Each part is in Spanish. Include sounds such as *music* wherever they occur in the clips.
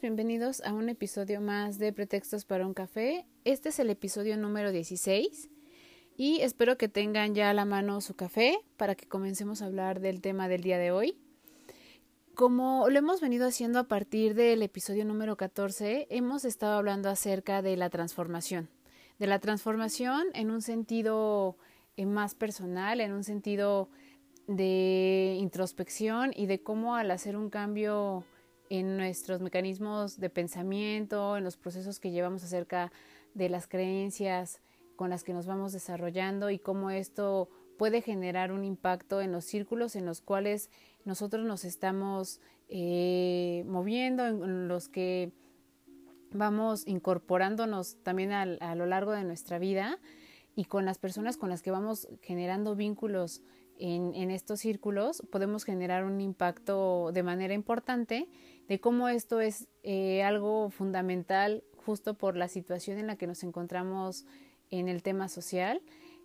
Bienvenidos a un episodio más de Pretextos para un café. Este es el episodio número 16 y espero que tengan ya a la mano su café para que comencemos a hablar del tema del día de hoy. Como lo hemos venido haciendo a partir del episodio número 14, hemos estado hablando acerca de la transformación, de la transformación en un sentido eh, más personal, en un sentido de introspección y de cómo al hacer un cambio en nuestros mecanismos de pensamiento, en los procesos que llevamos acerca de las creencias, con las que nos vamos desarrollando y cómo esto puede generar un impacto en los círculos en los cuales nosotros nos estamos eh, moviendo, en los que vamos incorporándonos también a lo largo de nuestra vida y con las personas con las que vamos generando vínculos en, en, estos círculos, podemos generar un impacto de manera importante de cómo esto es eh, algo fundamental justo por la situación en la que nos encontramos en el tema social,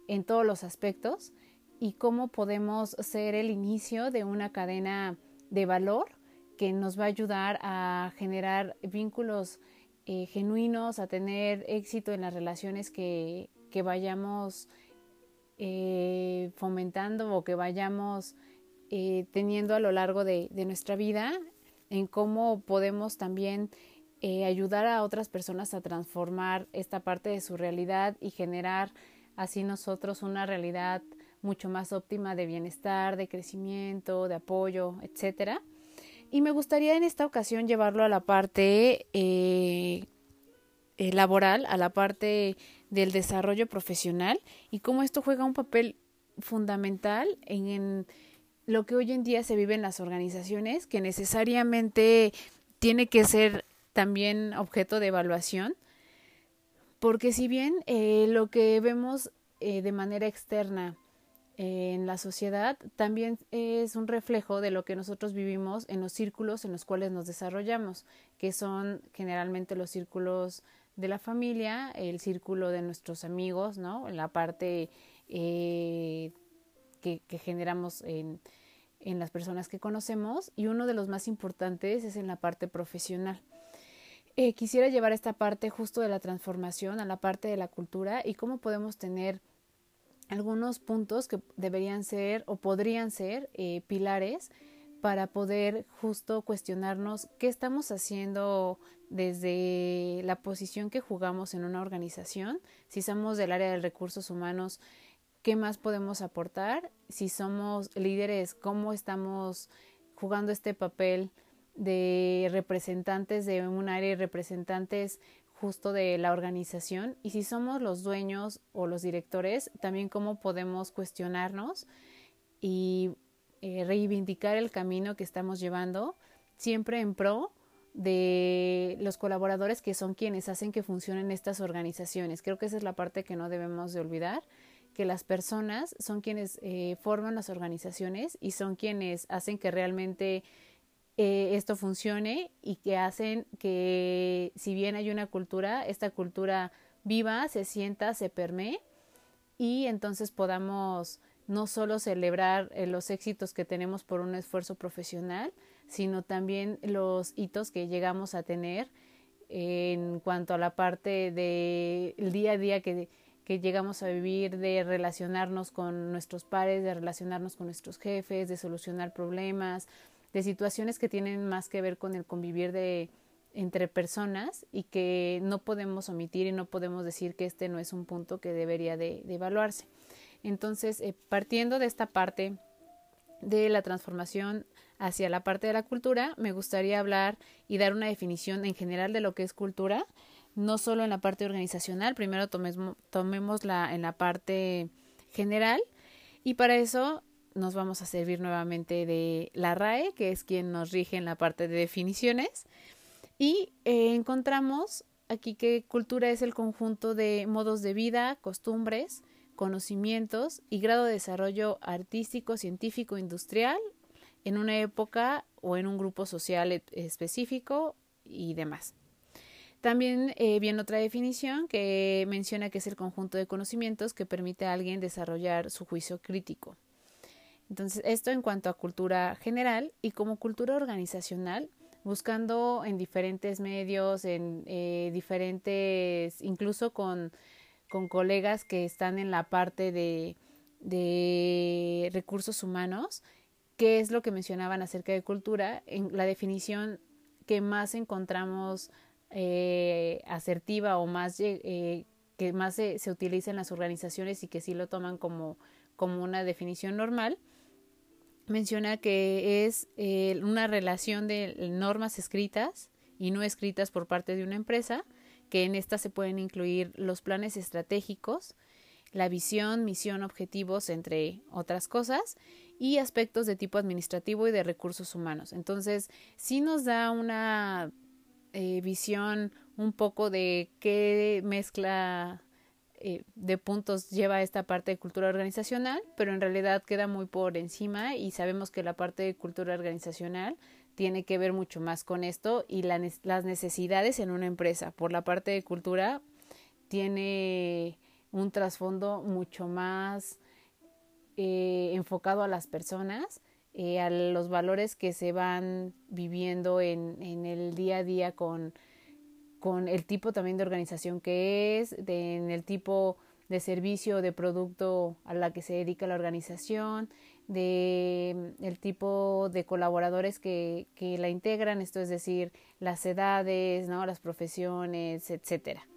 en todos los aspectos, y cómo podemos ser el inicio de una cadena de valor que nos va a ayudar a generar vínculos eh, genuinos, a tener éxito en las relaciones que, que vayamos eh, fomentando o que vayamos teniendo a lo largo de, de, nuestra vida, en cómo podemos también eh, ayudar a otras personas a transformar esta parte de su realidad y generar así nosotros una realidad mucho más óptima de bienestar, de crecimiento, de apoyo, etcétera. Y me gustaría en esta ocasión llevarlo a la parte eh, eh, laboral, a la parte del desarrollo profesional y cómo esto juega un papel fundamental en, en lo que hoy en día se vive en las organizaciones, que necesariamente tiene que ser también objeto de evaluación, porque si bien eh, lo que vemos eh, de manera externa eh, en la sociedad también es un reflejo de lo que nosotros vivimos en los círculos en los cuales nos desarrollamos, que son generalmente los círculos de la familia, el círculo de nuestros amigos, ¿no? La parte que, generamos en, en las personas que conocemos y uno de los más importantes es en la parte profesional. Eh, quisiera llevar esta parte justo de la transformación a la parte de la cultura y cómo podemos tener algunos puntos que deberían ser o podrían ser eh, pilares para poder justo cuestionarnos qué estamos haciendo desde la posición que jugamos en una organización, si somos del área de recursos humanos, qué más podemos aportar, si somos líderes, cómo estamos jugando este papel de representantes de un área y representantes justo de la organización y si somos los dueños o los directores, también cómo podemos cuestionarnos y eh, reivindicar el camino que estamos llevando, siempre en pro de los colaboradores que son quienes hacen que funcionen estas organizaciones. Creo que esa es la parte que no debemos de olvidar, que las personas son quienes eh, forman las organizaciones y son quienes hacen que realmente eh, esto funcione y que hacen que si bien hay una cultura, esta cultura viva, se sienta, se permee y entonces podamos no solo celebrar eh, los éxitos que tenemos por un esfuerzo profesional, sino también los hitos que llegamos a tener en cuanto a la parte del día a día que, que llegamos a vivir, de relacionarnos con nuestros pares, de relacionarnos con nuestros jefes, de solucionar problemas, de situaciones que tienen más que ver con el convivir de entre personas y que no podemos omitir y no podemos decir que este no es un punto que debería de, evaluarse. Entonces, eh, partiendo de esta parte de la transformación hacia la parte de la cultura, me gustaría hablar y dar una definición en general de lo que es cultura, no solo en la parte organizacional, primero tomemos, tomémosla en la parte general y para eso nos vamos a servir nuevamente de la RAE, que es quien nos rige en la parte de definiciones. Y eh, encontramos aquí que cultura es el conjunto de modos de vida, costumbres, conocimientos y grado de desarrollo artístico, científico, industrial en una época o en un grupo social e-, específico y demás. También eh, viene otra definición que menciona que es el conjunto de conocimientos que permite a alguien desarrollar su juicio crítico. Entonces, esto en cuanto a cultura general y como cultura organizacional, buscando en diferentes medios, en eh, diferentes, incluso con, con, colegas que están en la parte de, de recursos humanos, qué es lo que mencionaban acerca de cultura, en la definición que más encontramos eh, asertiva o más eh, que más se, se, utiliza en las organizaciones y que sí lo toman como, como una definición normal, menciona que es eh, una relación de normas escritas y no escritas por parte de una empresa, que en esta se pueden incluir los planes estratégicos, la visión, misión, objetivos, entre otras cosas, y aspectos de tipo administrativo y de recursos humanos. Entonces, sí nos da una eh, visión un poco de qué mezcla eh, de puntos lleva esta parte de cultura organizacional, pero en realidad queda muy por encima y sabemos que la parte de cultura organizacional tiene que ver mucho más con esto y las necesidades en una empresa. Por la parte de cultura tiene un trasfondo mucho más eh, enfocado a las personas, eh, a los valores que se van viviendo en, en el día a día con, con, el tipo también de organización que es, de, en el tipo de servicio de producto a la que se dedica la organización, de el tipo de colaboradores que, que la integran, esto es decir, las edades, ¿no? las profesiones, etcétera.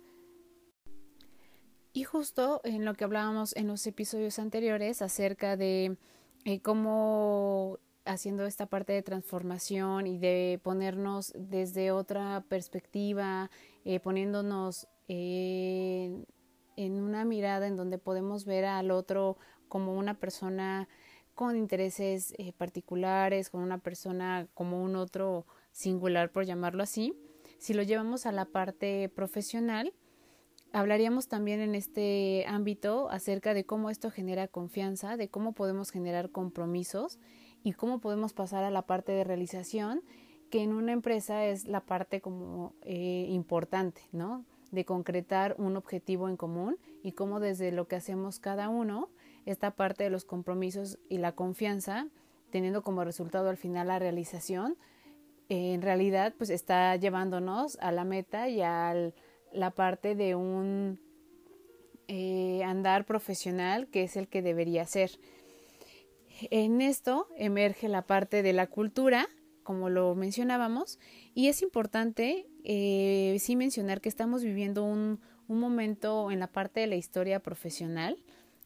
Y justo en lo que hablábamos en los episodios anteriores acerca de eh, cómo haciendo esta parte de transformación y de ponernos desde otra perspectiva, eh, poniéndonos eh, en una mirada en donde podemos ver al otro como una persona con intereses particulares, con una persona como un otro singular, por llamarlo así. Si lo llevamos a la parte profesional, Hablaríamos también en este ámbito acerca de cómo esto genera confianza, de cómo podemos generar compromisos y cómo podemos pasar a la parte de realización, que en una empresa es la parte como eh, importante, ¿no? De concretar un objetivo en común y cómo desde lo que hacemos cada uno, esta parte de los compromisos y la confianza, teniendo como resultado al final la realización, en realidad pues está llevándonos a la meta y al la parte de un eh, andar profesional que es el que debería ser. En esto emerge la parte de la cultura, como lo mencionábamos, y es importante eh, sí mencionar que estamos viviendo un, un momento en la parte de la historia profesional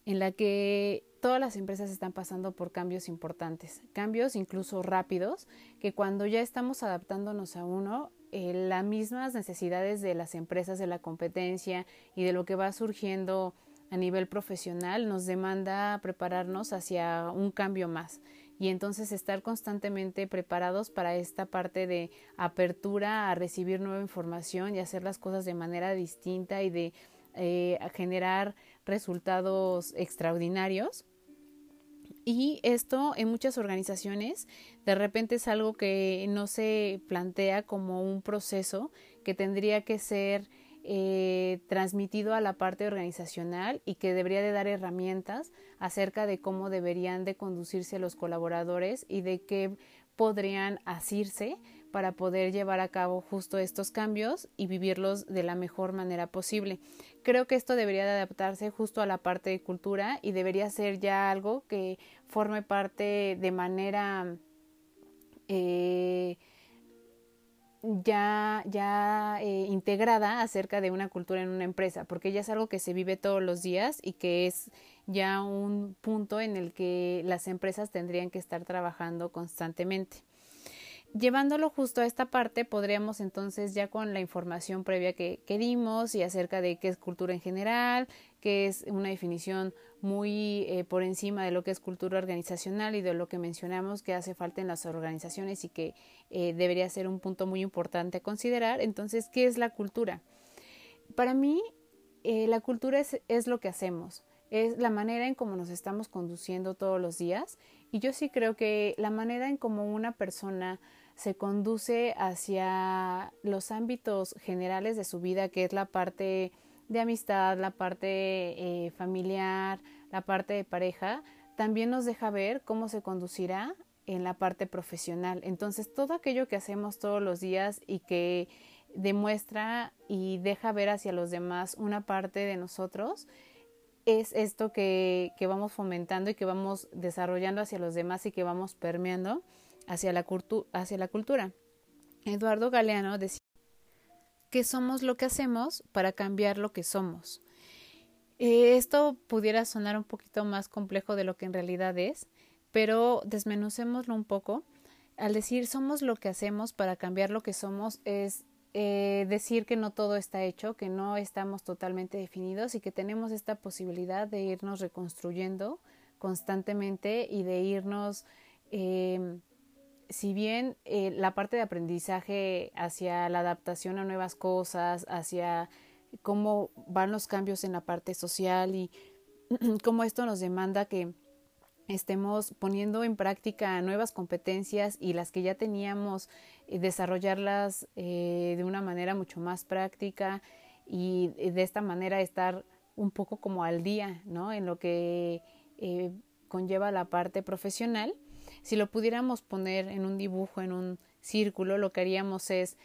en la que todas las empresas están pasando por cambios importantes, cambios incluso rápidos, que cuando ya estamos adaptándonos a uno, eh, las mismas necesidades de las empresas, de la competencia y de lo que va surgiendo a nivel profesional nos demanda prepararnos hacia un cambio más. Y entonces estar constantemente preparados para esta parte de apertura a recibir nueva información y hacer las cosas de manera distinta y de eh, generar resultados extraordinarios y esto en muchas organizaciones de repente es algo que no se plantea como un proceso que tendría que ser eh, transmitido a la parte organizacional y que debería de dar herramientas acerca de cómo deberían de conducirse los colaboradores y de qué podrían asirse para poder llevar a cabo justo estos cambios y vivirlos de la mejor manera posible. Creo que esto debería de adaptarse justo a la parte de cultura y debería ser ya algo que forme parte de manera eh, ya, ya eh, integrada acerca de una cultura en una empresa, porque ya es algo que se vive todos los días y que es ya un punto en el que las empresas tendrían que estar trabajando constantemente. Llevándolo justo a esta parte, podríamos entonces ya con la información previa que, que dimos y acerca de qué es cultura en general, que es una definición muy eh, por encima de lo que es cultura organizacional y de lo que mencionamos que hace falta en las organizaciones y que eh, debería ser un punto muy importante a considerar. Entonces, ¿qué es la cultura? Para mí, eh, la cultura es, es lo que hacemos, es la manera en cómo nos estamos conduciendo todos los días y yo sí creo que la manera en cómo una persona se conduce hacia los ámbitos generales de su vida, que es la parte de amistad, la parte eh, familiar, la parte de pareja, también nos deja ver cómo se conducirá en la parte profesional. Entonces, todo aquello que hacemos todos los días y que demuestra y deja ver hacia los demás una parte de nosotros, es esto que, que vamos fomentando y que vamos desarrollando hacia los demás y que vamos permeando hacia la, hacia la cultura. Eduardo Galeano decía que somos lo que hacemos para cambiar lo que somos. Eh, esto pudiera sonar un poquito más complejo de lo que en realidad es, pero desmenucémoslo un poco. Al decir somos lo que hacemos para cambiar lo que somos es eh, decir que no todo está hecho, que no estamos totalmente definidos y que tenemos esta posibilidad de irnos reconstruyendo constantemente y de irnos eh, si bien eh, la parte de aprendizaje hacia la adaptación a nuevas cosas, hacia cómo van los cambios en la parte social y *clears throat* cómo esto nos demanda que estemos poniendo en práctica nuevas competencias y las que ya teníamos, eh, desarrollarlas eh, de una manera mucho más práctica y de esta manera estar un poco como al día, ¿no? En lo que conlleva la parte profesional si lo pudiéramos poner en un dibujo, en un círculo, lo que haríamos es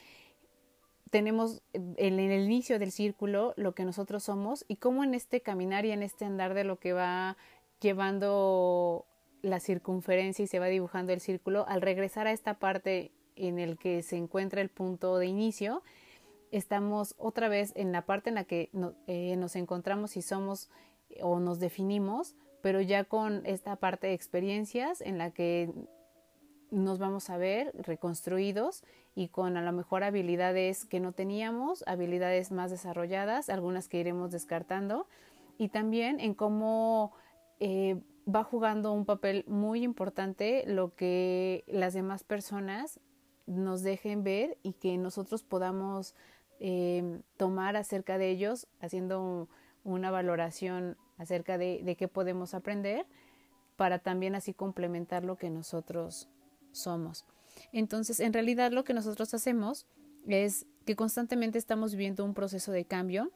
tenemos en el inicio del círculo lo que nosotros somos y cómo en este caminar y en este andar de lo que va llevando la circunferencia y se va dibujando el círculo, al regresar a esta parte en el que se encuentra el punto de inicio, estamos otra vez en la parte en la que eh, nos encontramos y somos o nos definimos pero ya con esta parte de experiencias en la que nos vamos a ver reconstruidos y con a lo mejor habilidades que no teníamos, habilidades más desarrolladas, algunas que iremos descartando, y también en cómo eh, va jugando un papel muy importante lo que las demás personas nos dejen ver y que nosotros podamos eh, tomar acerca de ellos, haciendo una valoración acerca de, qué podemos aprender para también así complementar lo que nosotros somos. Entonces, en realidad lo que nosotros hacemos es que constantemente estamos viviendo un proceso de cambio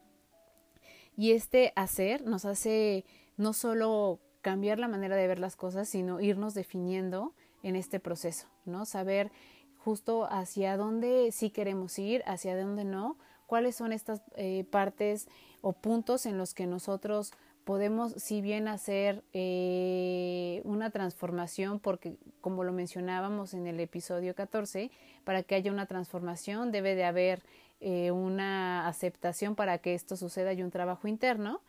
y este hacer nos hace no solo cambiar la manera de ver las cosas, sino irnos definiendo en este proceso, ¿no? Saber justo hacia dónde sí queremos ir, hacia dónde no, cuáles son estas eh, partes o puntos en los que nosotros podemos, si bien hacer eh, una transformación, porque como lo mencionábamos en el episodio 14, para que haya una transformación debe de haber eh, una aceptación para que esto suceda y un trabajo interno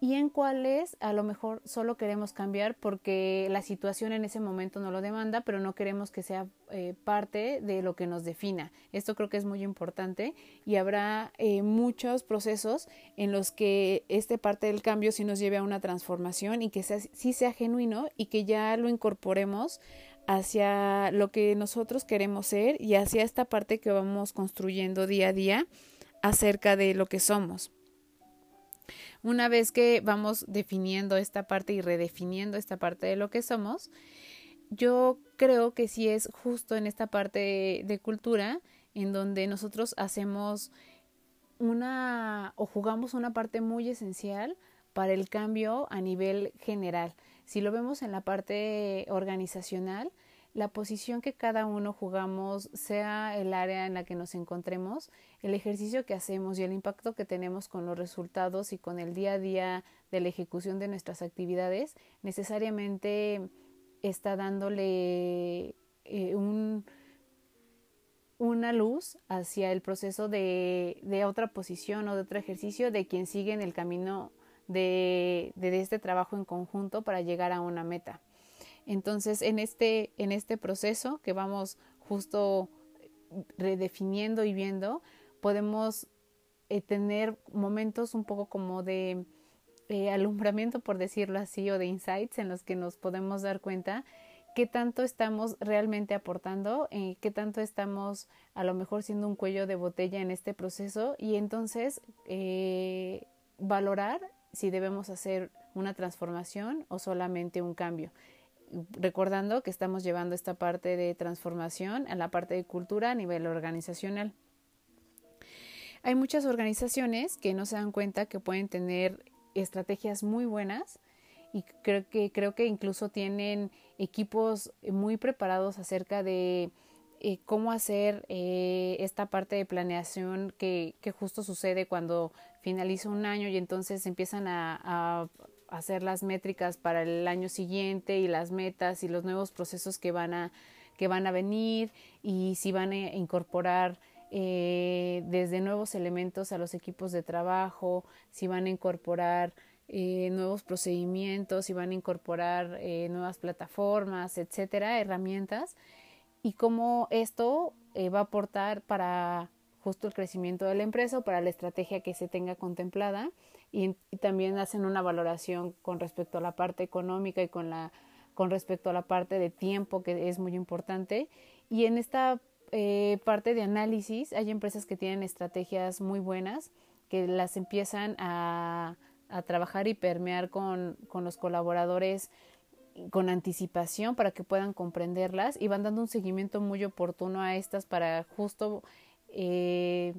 y en cuáles a lo mejor solo queremos cambiar porque la situación en ese momento no lo demanda, pero no queremos que sea eh, parte de lo que nos defina. Esto creo que es muy importante y habrá eh, muchos procesos en los que este parte del cambio sí nos lleve a una transformación y que sea, sí sea genuino y que ya lo incorporemos hacia lo que nosotros queremos ser y hacia esta parte que vamos construyendo día a día acerca de lo que somos. Una vez que vamos definiendo esta parte y redefiniendo esta parte de lo que somos, yo creo que sí es justo en esta parte de, cultura en donde nosotros hacemos una o jugamos una parte muy esencial para el cambio a nivel general. Si lo vemos en la parte organizacional, la posición que cada uno jugamos, sea el área en la que nos encontremos, el ejercicio que hacemos y el impacto que tenemos con los resultados y con el día a día de la ejecución de nuestras actividades, necesariamente está dándole eh, un, una luz hacia el proceso de, otra posición o de otro ejercicio de quien sigue en el camino de este trabajo en conjunto para llegar a una meta. Entonces, en este, en este proceso que vamos justo redefiniendo y viendo, podemos eh, tener momentos un poco como de eh, alumbramiento, por decirlo así, o de insights en los que nos podemos dar cuenta qué tanto estamos realmente aportando, eh, qué tanto estamos a lo mejor siendo un cuello de botella en este proceso y entonces valorar si debemos hacer una transformación o solamente un cambio. Recordando que estamos llevando esta parte de transformación a la parte de cultura a nivel organizacional. Hay muchas organizaciones que no se dan cuenta que pueden tener estrategias muy buenas y creo que creo que incluso tienen equipos muy preparados acerca de eh, cómo hacer eh, esta parte de planeación que, que, justo sucede cuando finaliza un año y entonces empiezan a, a, hacer las métricas para el año siguiente y las metas y los nuevos procesos que van a que van a venir y si van a incorporar eh, desde nuevos elementos a los equipos de trabajo, si van a incorporar eh, nuevos procedimientos, si van a incorporar eh, nuevas plataformas, etcétera, herramientas, y cómo esto eh, va a aportar para justo el crecimiento de la empresa o para la estrategia que se tenga contemplada y, y, también hacen una valoración con respecto a la parte económica y con la con respecto a la parte de tiempo que es muy importante. Y en esta eh, parte de análisis hay empresas que tienen estrategias muy buenas que las empiezan a, a trabajar y permear con, con los colaboradores con anticipación para que puedan comprenderlas y van dando un seguimiento muy oportuno a estas para justo eh,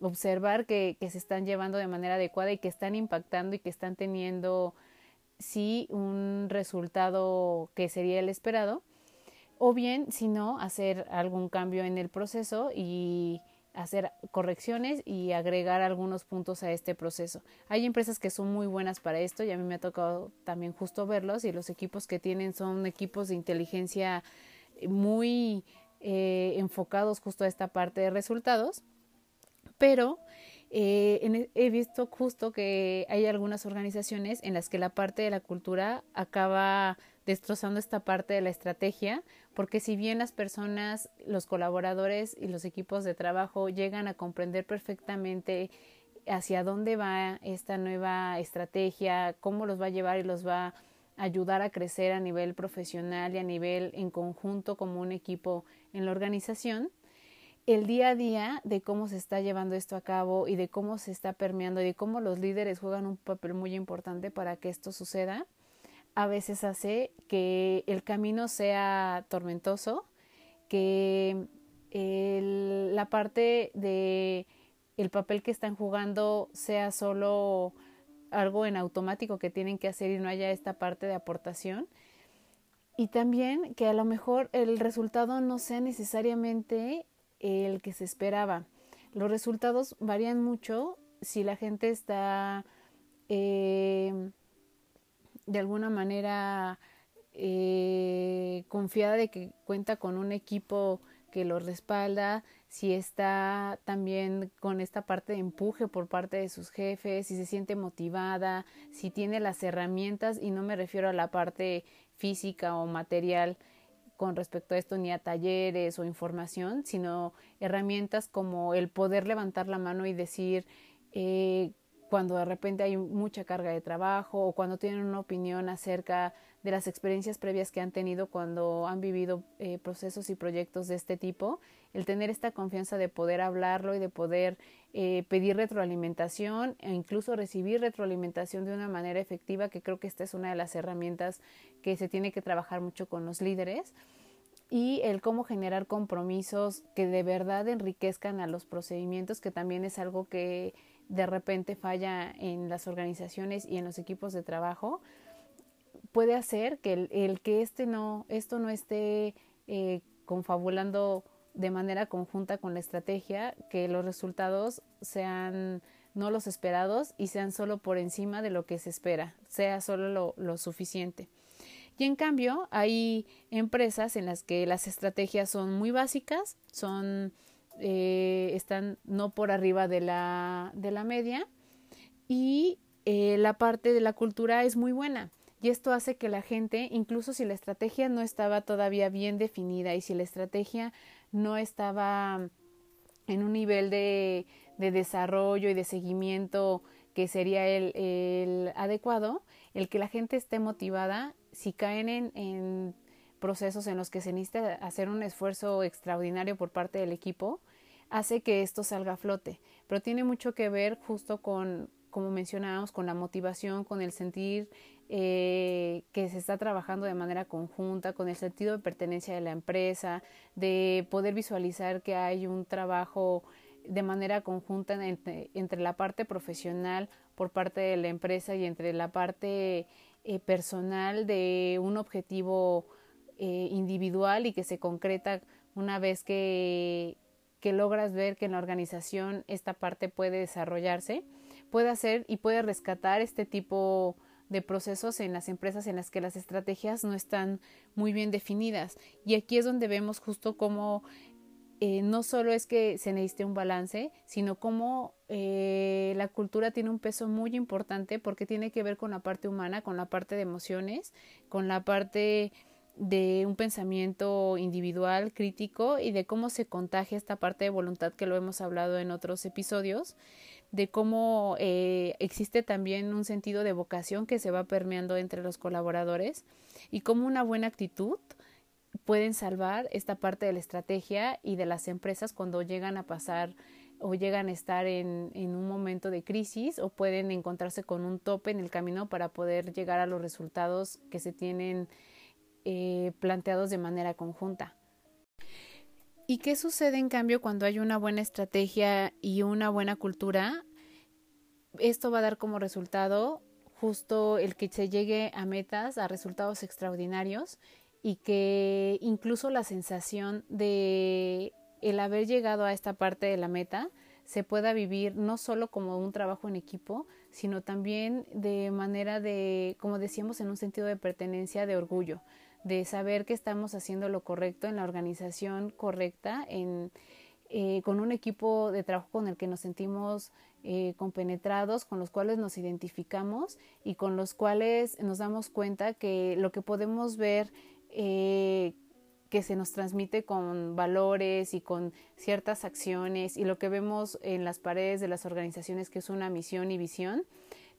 observar que, se están llevando de manera adecuada y que están impactando y que están teniendo sí un resultado que sería el esperado o bien si no hacer algún cambio en el proceso y hacer correcciones y agregar algunos puntos a este proceso. Hay empresas que son muy buenas para esto y a mí me ha tocado también justo verlos y los equipos que tienen son equipos de inteligencia muy eh, enfocados justo a esta parte de resultados, pero eh, he visto justo que hay algunas organizaciones en las que la parte de la cultura acaba destrozando esta parte de la estrategia, porque si bien las personas, los colaboradores y los equipos de trabajo llegan a comprender perfectamente hacia dónde va esta nueva estrategia, cómo los va a llevar y los va a ayudar a crecer a nivel profesional y a nivel en conjunto como un equipo en la organización, el día a día de cómo se está llevando esto a cabo y de cómo se está permeando y de cómo los líderes juegan un papel muy importante para que esto suceda, a veces hace que el camino sea tormentoso, que la parte de el papel que están jugando sea solo algo en automático que tienen que hacer y no haya esta parte de aportación. Y también que a lo mejor el resultado no sea necesariamente el que se esperaba. Los resultados varían mucho si la gente está eh, de alguna manera eh, confiada de que cuenta con un equipo que lo respalda, si está también con esta parte de empuje por parte de sus jefes, si se siente motivada, si tiene las herramientas, y no me refiero a la parte física o material con respecto a esto ni a talleres o información, sino herramientas como el poder levantar la mano y decir eh, cuando de repente hay mucha carga de trabajo o cuando tienen una opinión acerca de las experiencias previas que han tenido cuando han vivido eh, procesos y proyectos de este tipo, el tener esta confianza de poder hablarlo y de poder eh, pedir retroalimentación e incluso recibir retroalimentación de una manera efectiva, que creo que esta es una de las herramientas que se tiene que trabajar mucho con los líderes y el cómo generar compromisos que de verdad enriquezcan a los procedimientos, que también es algo que de repente falla en las organizaciones y en los equipos de trabajo, puede hacer que el, que este no, esto no esté eh, confabulando de manera conjunta con la estrategia, que los resultados sean no los esperados y sean solo por encima de lo que se espera, sea solo lo, lo suficiente. Y en cambio, hay empresas en las que las estrategias son muy básicas, son eh, están no por arriba de la, de la media y eh, la parte de la cultura es muy buena. Y esto hace que la gente, incluso si la estrategia no estaba todavía bien definida y si la estrategia no estaba en un nivel de, de desarrollo y de seguimiento que sería el, el, adecuado, el que la gente esté motivada, si caen en, en procesos en los que se necesita hacer un esfuerzo extraordinario por parte del equipo, hace que esto salga a flote. Pero tiene mucho que ver justo con, como mencionábamos, con la motivación, con el sentir eh, que se está trabajando de manera conjunta, con el sentido de pertenencia de la empresa, de poder visualizar que hay un trabajo de manera conjunta entre, la parte profesional por parte de la empresa y entre la parte eh, personal de un objetivo eh, individual y que se concreta una vez que, que logras ver que en la organización esta parte puede desarrollarse, puede hacer y puede rescatar este tipo de procesos en las empresas en las que las estrategias no están muy bien definidas. Y aquí es donde vemos justo cómo eh, no solo es que se necesite un balance, sino cómo eh, la cultura tiene un peso muy importante porque tiene que ver con la parte humana, con la parte de emociones, con la parte de un pensamiento individual, crítico y de cómo se contagia esta parte de voluntad que lo hemos hablado en otros episodios, de cómo eh, existe también un sentido de vocación que se va permeando entre los colaboradores y cómo una buena actitud pueden salvar esta parte de la estrategia y de las empresas cuando llegan a pasar o llegan a estar en, en, un momento de crisis o pueden encontrarse con un tope en el camino para poder llegar a los resultados que se tienen eh, planteados de manera conjunta. ¿Y qué sucede en cambio cuando hay una buena estrategia y una buena cultura? Esto va a dar como resultado justo el que se llegue a metas, a resultados extraordinarios y que incluso la sensación de el haber llegado a esta parte de la meta se pueda vivir no solo como un trabajo en equipo, sino también de manera de, como decíamos, en un sentido de pertenencia, de orgullo, de saber que estamos haciendo lo correcto en la organización correcta, en, eh, con un equipo de trabajo con el que nos sentimos eh, compenetrados, con los cuales nos identificamos y con los cuales nos damos cuenta que lo que podemos ver eh, que se nos transmite con valores y con ciertas acciones y lo que vemos en las paredes de las organizaciones que es una misión y visión,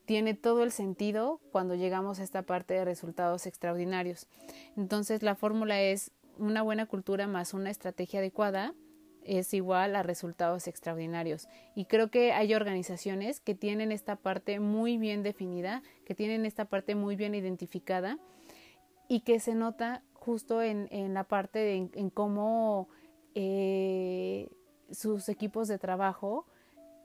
tiene todo el sentido cuando llegamos a esta parte de resultados extraordinarios. Entonces la fórmula es una buena cultura más una estrategia adecuada es igual a resultados extraordinarios. Y creo que hay organizaciones que tienen esta parte muy bien definida, que tienen esta parte muy bien identificada y que se nota justo en, en la parte de en, cómo eh, sus equipos de trabajo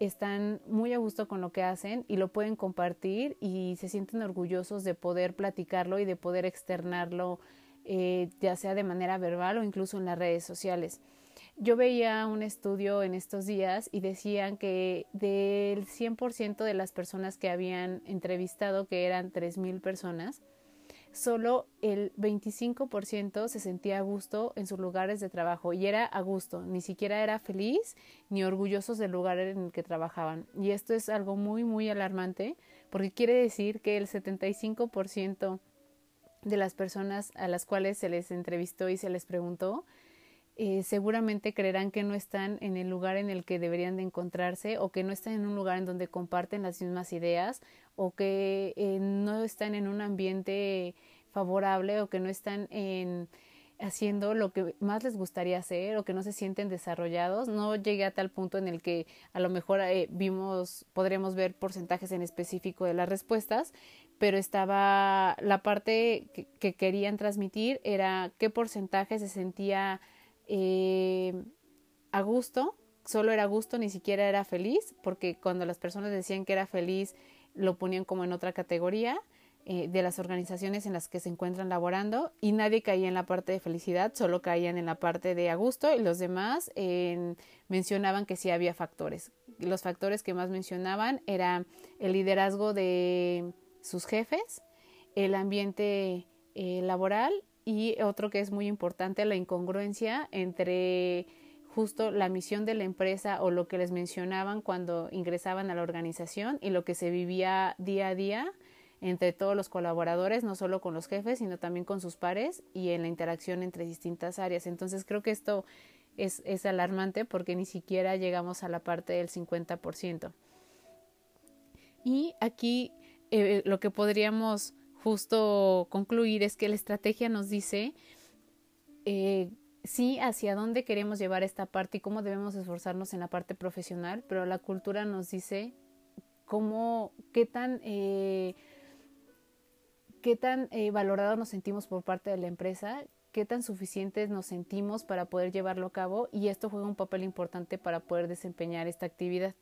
están muy a gusto con lo que hacen y lo pueden compartir y se sienten orgullosos de poder platicarlo y de poder externarlo, eh, ya sea de manera verbal o incluso en las redes sociales. Yo veía un estudio en estos días y decían que del 100% de las personas que habían entrevistado, que eran 3.000 personas, solo el 25% se sentía a gusto en sus lugares de trabajo y era a gusto, ni siquiera era feliz ni orgullosos del lugar en el que trabajaban. Y esto es algo muy, muy alarmante porque quiere decir que el 75% de las personas a las cuales se les entrevistó y se les preguntó eh, seguramente creerán que no están en el lugar en el que deberían de encontrarse o que no están en un lugar en donde comparten las mismas ideas o que eh, no están en un ambiente favorable o que no están en haciendo lo que más les gustaría hacer o que no se sienten desarrollados. No llegué a tal punto en el que a lo mejor eh, vimos, podremos ver porcentajes en específico de las respuestas, pero estaba la parte que, que querían transmitir era qué porcentaje se sentía eh, a gusto, solo era gusto, ni siquiera era feliz, porque cuando las personas decían que era feliz, lo ponían como en otra categoría eh, de las organizaciones en las que se encuentran laborando y nadie caía en la parte de felicidad, solo caían en la parte de a gusto y los demás mencionaban que sí había factores. Los factores que más mencionaban era el liderazgo de sus jefes, el ambiente eh, laboral y otro que es muy importante, la incongruencia entre justo la misión de la empresa o lo que les mencionaban cuando ingresaban a la organización y lo que se vivía día a día entre todos los colaboradores, no solo con los jefes, sino también con sus pares y en la interacción entre distintas áreas. Entonces creo que esto es, es alarmante porque ni siquiera llegamos a la parte del 50%. Y aquí eh, lo que podríamos justo concluir es que la estrategia nos dice eh, sí hacia dónde queremos llevar esta parte y cómo debemos esforzarnos en la parte profesional, pero la cultura nos dice cómo, qué tan, eh, qué tan eh, valorados nos sentimos por parte de la empresa, qué tan suficientes nos sentimos para poder llevarlo a cabo y esto juega un papel importante para poder desempeñar esta actividad.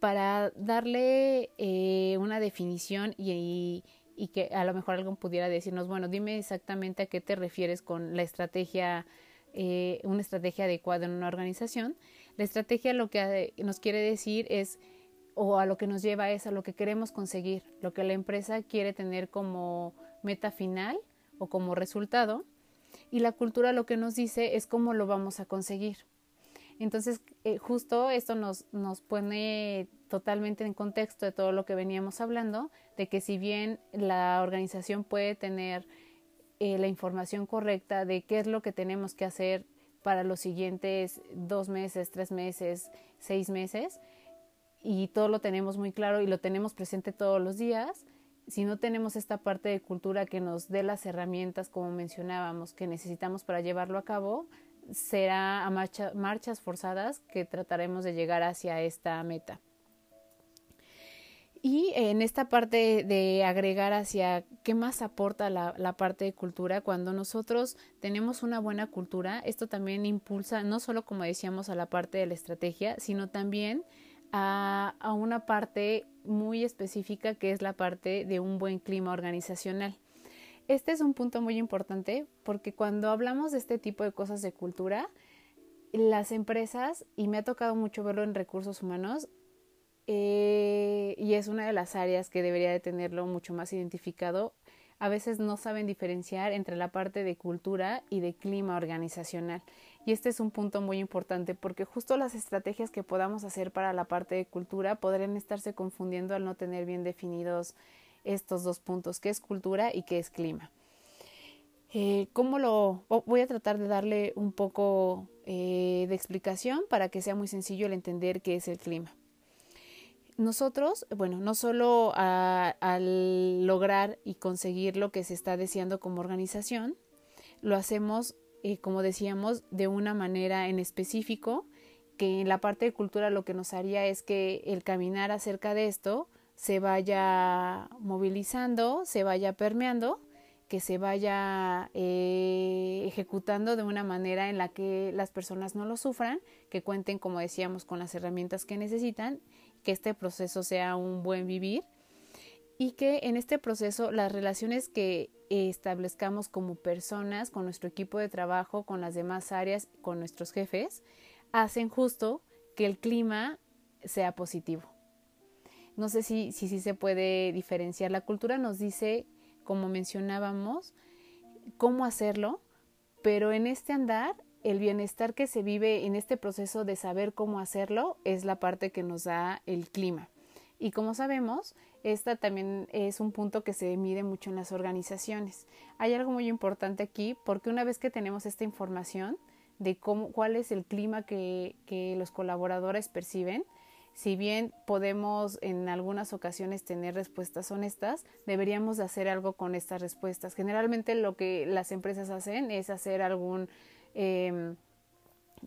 Para darle eh, una definición y, y que a lo mejor alguien pudiera decirnos, bueno, dime exactamente a qué te refieres con la estrategia, eh, una estrategia adecuada en una organización. La estrategia lo que nos quiere decir es, o a lo que nos lleva es a lo que queremos conseguir, lo que la empresa quiere tener como meta final o como resultado. Y la cultura lo que nos dice es cómo lo vamos a conseguir. Entonces, eh, justo esto nos, nos pone totalmente en contexto de todo lo que veníamos hablando, de que si bien la organización puede tener eh, la información correcta de qué es lo que tenemos que hacer para los siguientes dos meses, tres meses, seis meses, y todo lo tenemos muy claro y lo tenemos presente todos los días, si no tenemos esta parte de cultura que nos dé las herramientas, como mencionábamos, que necesitamos para llevarlo a cabo, será a marchas forzadas que trataremos de llegar hacia esta meta. Y en esta parte de agregar hacia qué más aporta la, la, parte de cultura, cuando nosotros tenemos una buena cultura, esto también impulsa no solo, como decíamos, a la parte de la estrategia, sino también a, a una parte muy específica que es la parte de un buen clima organizacional. Este es un punto muy importante porque cuando hablamos de este tipo de cosas de cultura, las empresas, y me ha tocado mucho verlo en recursos humanos, eh, y es una de las áreas que debería de tenerlo mucho más identificado. A veces no saben diferenciar entre la parte de cultura y de clima organizacional. Y este es un punto muy importante porque justo las estrategias que podamos hacer para la parte de cultura podrían estarse confundiendo al no tener bien definidos estos dos puntos, qué es cultura y qué es clima. Eh, ¿Cómo lo voy a tratar de darle un poco eh, de explicación para que sea muy sencillo el entender qué es el clima? Nosotros, bueno, no solo al lograr y conseguir lo que se está deseando como organización, lo hacemos, eh, como decíamos, de una manera en específico, que en la parte de cultura lo que nos haría es que el caminar acerca de esto se vaya movilizando, se vaya permeando, que se vaya eh, ejecutando de una manera en la que las personas no lo sufran, que cuenten, como decíamos, con las herramientas que necesitan que este proceso sea un buen vivir y que en este proceso las relaciones que establezcamos como personas, con nuestro equipo de trabajo, con las demás áreas, con nuestros jefes, hacen justo que el clima sea positivo. No sé si, si, si se puede diferenciar. La cultura nos dice, como mencionábamos, cómo hacerlo, pero en este andar el bienestar que se vive en este proceso de saber cómo hacerlo es la parte que nos da el clima. Y como sabemos, esta también es un punto que se mide mucho en las organizaciones. Hay algo muy importante aquí porque una vez que tenemos esta información de cómo, cuál es el clima que, que los colaboradores perciben, si bien podemos en algunas ocasiones tener respuestas honestas, deberíamos de hacer algo con estas respuestas. Generalmente lo que las empresas hacen es hacer algún Em,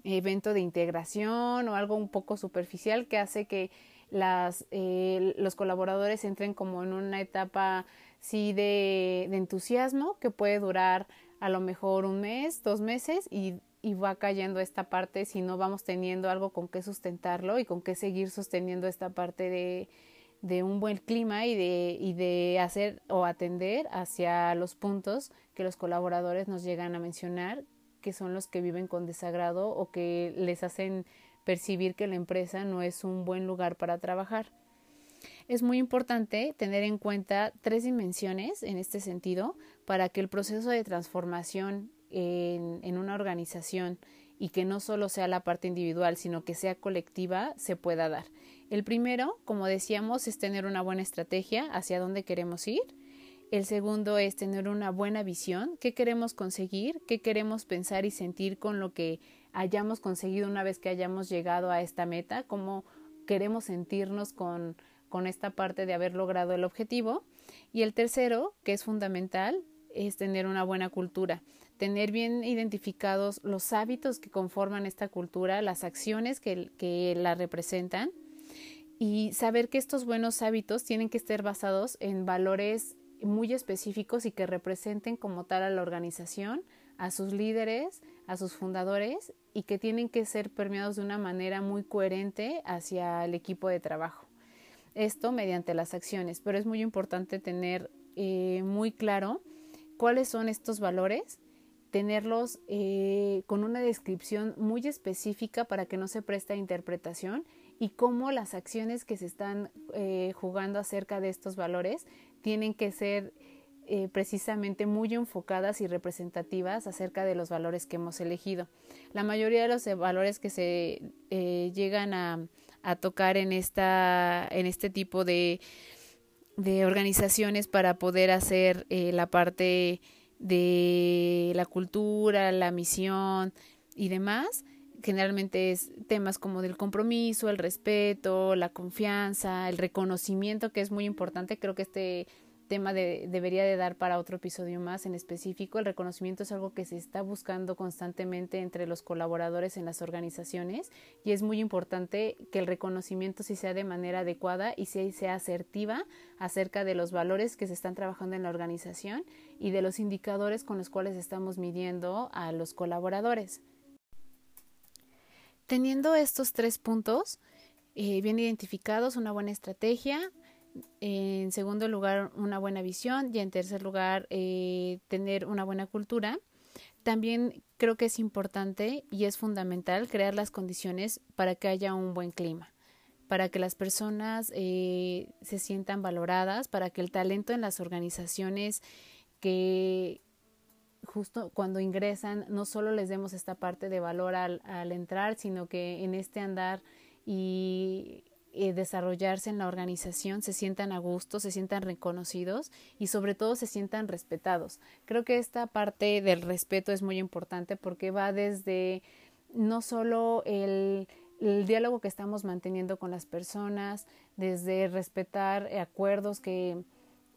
evento de integración o algo un poco superficial que hace que las, eh, los colaboradores entren como en una etapa sí de, entusiasmo que puede durar a lo mejor un mes, dos meses y, va cayendo esta parte si no vamos teniendo algo con qué sustentarlo y con qué seguir sosteniendo esta parte de, de un buen clima y de, y de hacer o atender hacia los puntos que los colaboradores nos llegan a mencionar que son los que viven con desagrado o que les hacen percibir que la empresa no es un buen lugar para trabajar. Es muy importante tener en cuenta tres dimensiones en este sentido para que el proceso de transformación en, en, una organización y que no solo sea la parte individual, sino que sea colectiva, se pueda dar. El primero, como decíamos, es tener una buena estrategia hacia dónde queremos ir. El segundo es tener una buena visión, qué queremos conseguir, qué queremos pensar y sentir con lo que hayamos conseguido una vez que hayamos llegado a esta meta, cómo queremos sentirnos con, con esta parte de haber logrado el objetivo. Y el tercero, que es fundamental, es tener una buena cultura, tener bien identificados los hábitos que conforman esta cultura, las acciones que, que la representan y saber que estos buenos hábitos tienen que estar basados en valores muy específicos y que representen como tal a la organización, a sus líderes, a sus fundadores y que tienen que ser permeados de una manera muy coherente hacia el equipo de trabajo. Esto mediante las acciones, pero es muy importante tener eh, muy claro cuáles son estos valores, tenerlos eh, con una descripción muy específica para que no se preste a interpretación y cómo las acciones que se están eh, jugando acerca de estos valores tienen que ser eh, precisamente muy enfocadas y representativas acerca de los valores que hemos elegido. La mayoría de los valores que se eh, llegan a, tocar en, esta, en este tipo de, de organizaciones para poder hacer la parte de la cultura, la misión y demás, generalmente es temas como del compromiso, el respeto, la confianza, el reconocimiento, que es muy importante. Creo que este tema debería de dar para otro episodio más en específico. El reconocimiento es algo que se está buscando constantemente entre los colaboradores en las organizaciones y es muy importante que el reconocimiento sí sea de manera adecuada y sí sea asertiva acerca de los valores que se están trabajando en la organización y de los indicadores con los cuales estamos midiendo a los colaboradores. Teniendo estos tres puntos eh, bien identificados, una buena estrategia, en segundo lugar una buena visión y en tercer lugar eh, tener una buena cultura, también creo que es importante y es fundamental crear las condiciones para que haya un buen clima, para que las personas eh, se sientan valoradas, para que el talento en las organizaciones que, justo cuando ingresan no solo les demos esta parte de valor al, entrar, sino que en este andar y desarrollarse en la organización se sientan a gusto, se sientan reconocidos y sobre todo se sientan respetados. Creo que esta parte del respeto es muy importante porque va desde no solo el, el diálogo que estamos manteniendo con las personas, desde respetar acuerdos que,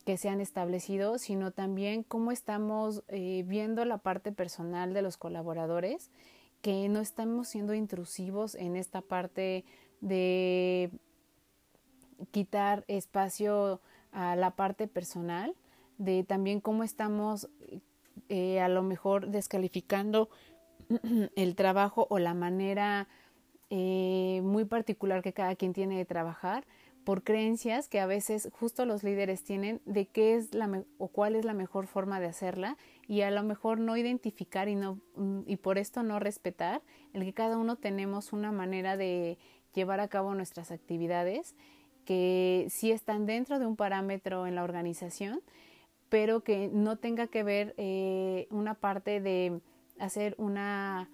que se han establecido, sino también cómo estamos eh, viendo la parte personal de los colaboradores, que no estamos siendo intrusivos en esta parte de quitar espacio a la parte personal, de también cómo estamos eh, a lo mejor descalificando *clears throat* el trabajo o la manera eh, muy particular que cada quien tiene de trabajar por creencias que a veces justo los líderes tienen de qué es la o cuál es la mejor forma de hacerla y a lo mejor no identificar y no mm, y por esto no respetar el que cada uno tenemos una manera de llevar a cabo nuestras actividades que sí están dentro de un parámetro en la organización pero que no tenga que ver eh, una parte de hacer una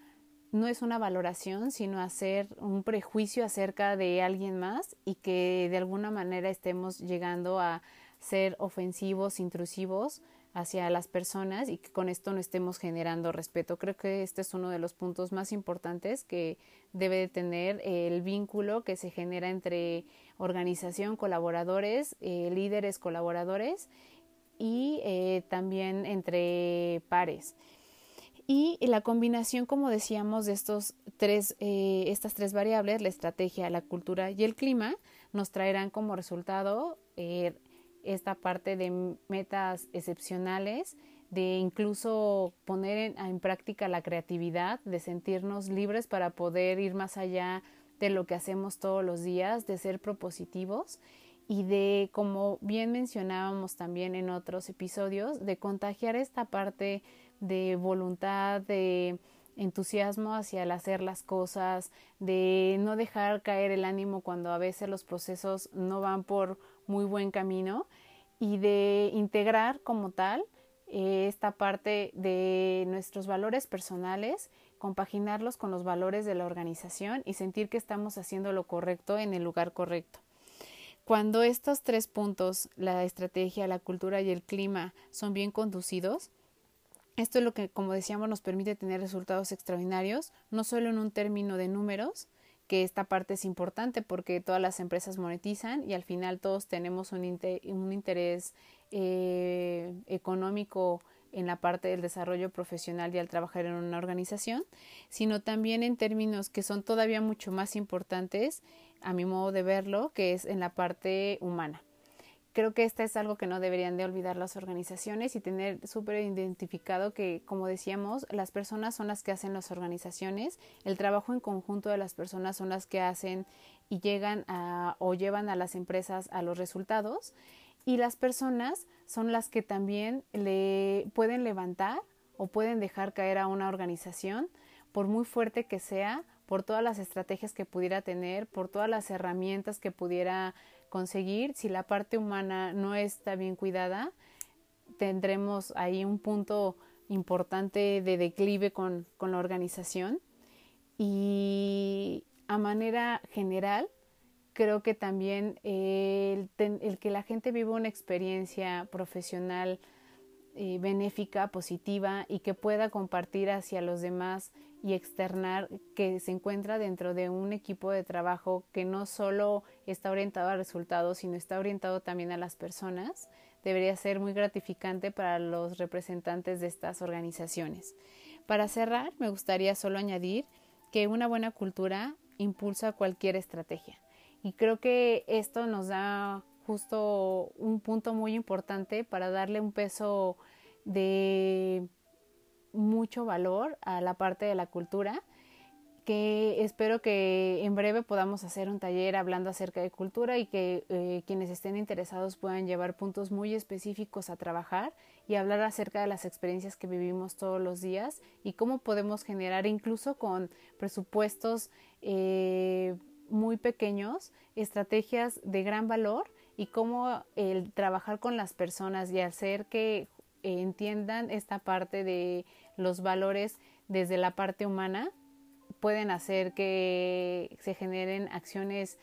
no es una valoración, sino hacer un prejuicio acerca de alguien más y que de alguna manera estemos llegando a ser ofensivos, intrusivos hacia las personas y que con esto no estemos generando respeto. Creo que este es uno de los puntos más importantes que debe de tener el vínculo que se genera entre organización, colaboradores, eh, líderes, colaboradores y eh, también entre pares. Y la combinación, como decíamos, de estos tres, eh, estas tres variables, la estrategia, la cultura y el clima, nos traerán como resultado eh, esta parte de metas excepcionales, de incluso poner en, práctica la creatividad, de sentirnos libres para poder ir más allá de lo que hacemos todos los días, de ser propositivos y de, como bien mencionábamos también en otros episodios, de contagiar esta parte de voluntad, de entusiasmo hacia el hacer las cosas, de no dejar caer el ánimo cuando a veces los procesos no van por muy buen camino y de integrar como tal eh, esta parte de nuestros valores personales, compaginarlos con los valores de la organización y sentir que estamos haciendo lo correcto en el lugar correcto. Cuando estos tres puntos, la estrategia, la cultura y el clima, son bien conducidos, esto es lo que, como decíamos, nos permite tener resultados extraordinarios, no solo en un término de números, que esta parte es importante porque todas las empresas monetizan y al final todos tenemos un, interés eh, económico en la parte del desarrollo profesional y al trabajar en una organización, sino también en términos que son todavía mucho más importantes, a mi modo de verlo, que es en la parte humana. Creo que esta es algo que no deberían de olvidar las organizaciones y tener súper identificado que, como decíamos, las personas son las que hacen las organizaciones, el trabajo en conjunto de las personas son las que hacen y llegan a, o llevan a las empresas a los resultados y las personas son las que también le pueden levantar o pueden dejar caer a una organización, por muy fuerte que sea, por todas las estrategias que pudiera tener, por todas las herramientas que pudiera conseguir. Si la parte humana no está bien cuidada, tendremos ahí un punto importante de declive con, con la organización. Y a manera general, creo que también el, que la gente viva una experiencia profesional eh, benéfica, positiva y que pueda compartir hacia los demás y externar que se encuentra dentro de un equipo de trabajo que no solo está orientado a resultados, sino está orientado también a las personas, debería ser muy gratificante para los representantes de estas organizaciones. Para cerrar, me gustaría solo añadir que una buena cultura impulsa cualquier estrategia. Y creo que esto nos da justo un punto muy importante para darle un peso de mucho valor a la parte de la cultura que espero que en breve podamos hacer un taller hablando acerca de cultura y que eh, quienes estén interesados puedan llevar puntos muy específicos a trabajar y hablar acerca de las experiencias que vivimos todos los días y cómo podemos generar incluso con presupuestos eh, muy pequeños, estrategias de gran valor y cómo el trabajar con las personas y hacer que entiendan esta parte de los valores desde la parte humana pueden hacer que se generen acciones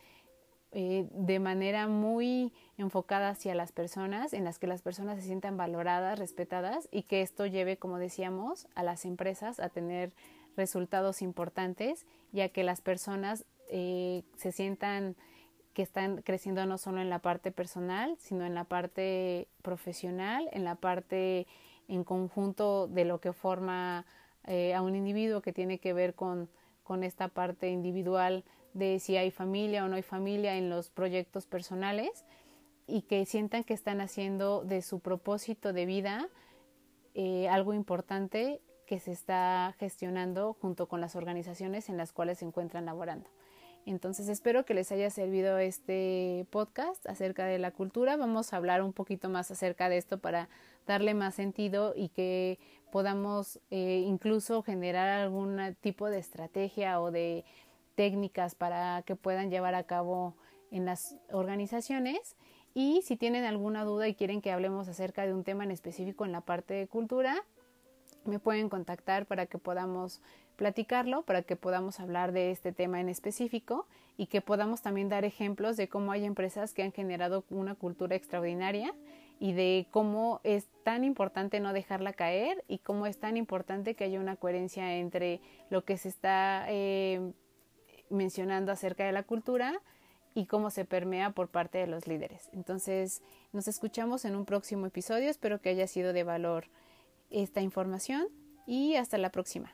eh, de manera muy enfocada hacia las personas, en las que las personas se sientan valoradas, respetadas y que esto lleve, como decíamos, a las empresas a tener resultados importantes, ya que las personas eh, se sientan que están creciendo no solo en la parte personal, sino en la parte profesional, en la parte en conjunto de lo que forma eh, a un individuo que tiene que ver con, con esta parte individual de si hay familia o no hay familia en los proyectos personales y que sientan que están haciendo de su propósito de vida eh, algo importante que se está gestionando junto con las organizaciones en las cuales se encuentran laborando. Entonces espero que les haya servido este podcast acerca de la cultura. Vamos a hablar un poquito más acerca de esto para darle más sentido y que podamos eh, incluso generar algún tipo de estrategia o de técnicas para que puedan llevar a cabo en las organizaciones. Y si tienen alguna duda y quieren que hablemos acerca de un tema en específico en la parte de cultura, me pueden contactar para que podamos platicarlo, para que podamos hablar de este tema en específico y que podamos también dar ejemplos de cómo hay empresas que han generado una cultura extraordinaria y de cómo es tan importante no dejarla caer y cómo es tan importante que haya una coherencia entre lo que se está eh, mencionando acerca de la cultura y cómo se permea por parte de los líderes. Entonces, nos escuchamos en un próximo episodio. Espero que haya sido de valor esta información y hasta la próxima.